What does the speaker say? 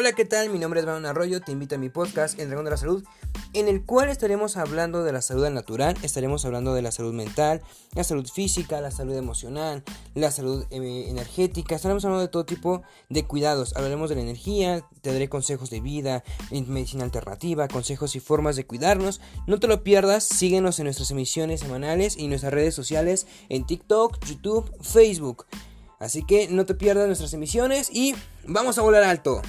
Hola, ¿qué tal? Mi nombre es Manuel Arroyo, te invito a mi podcast El Dragón de la Salud, en el cual estaremos hablando de la salud natural, estaremos hablando de la salud mental, la salud física, la salud emocional, la salud eh, energética, estaremos hablando de todo tipo de cuidados, hablaremos de la energía, te daré consejos de vida, medicina alternativa, consejos y formas de cuidarnos, no te lo pierdas, síguenos en nuestras emisiones semanales y en nuestras redes sociales en TikTok, YouTube, Facebook. Así que no te pierdas nuestras emisiones y vamos a volar alto.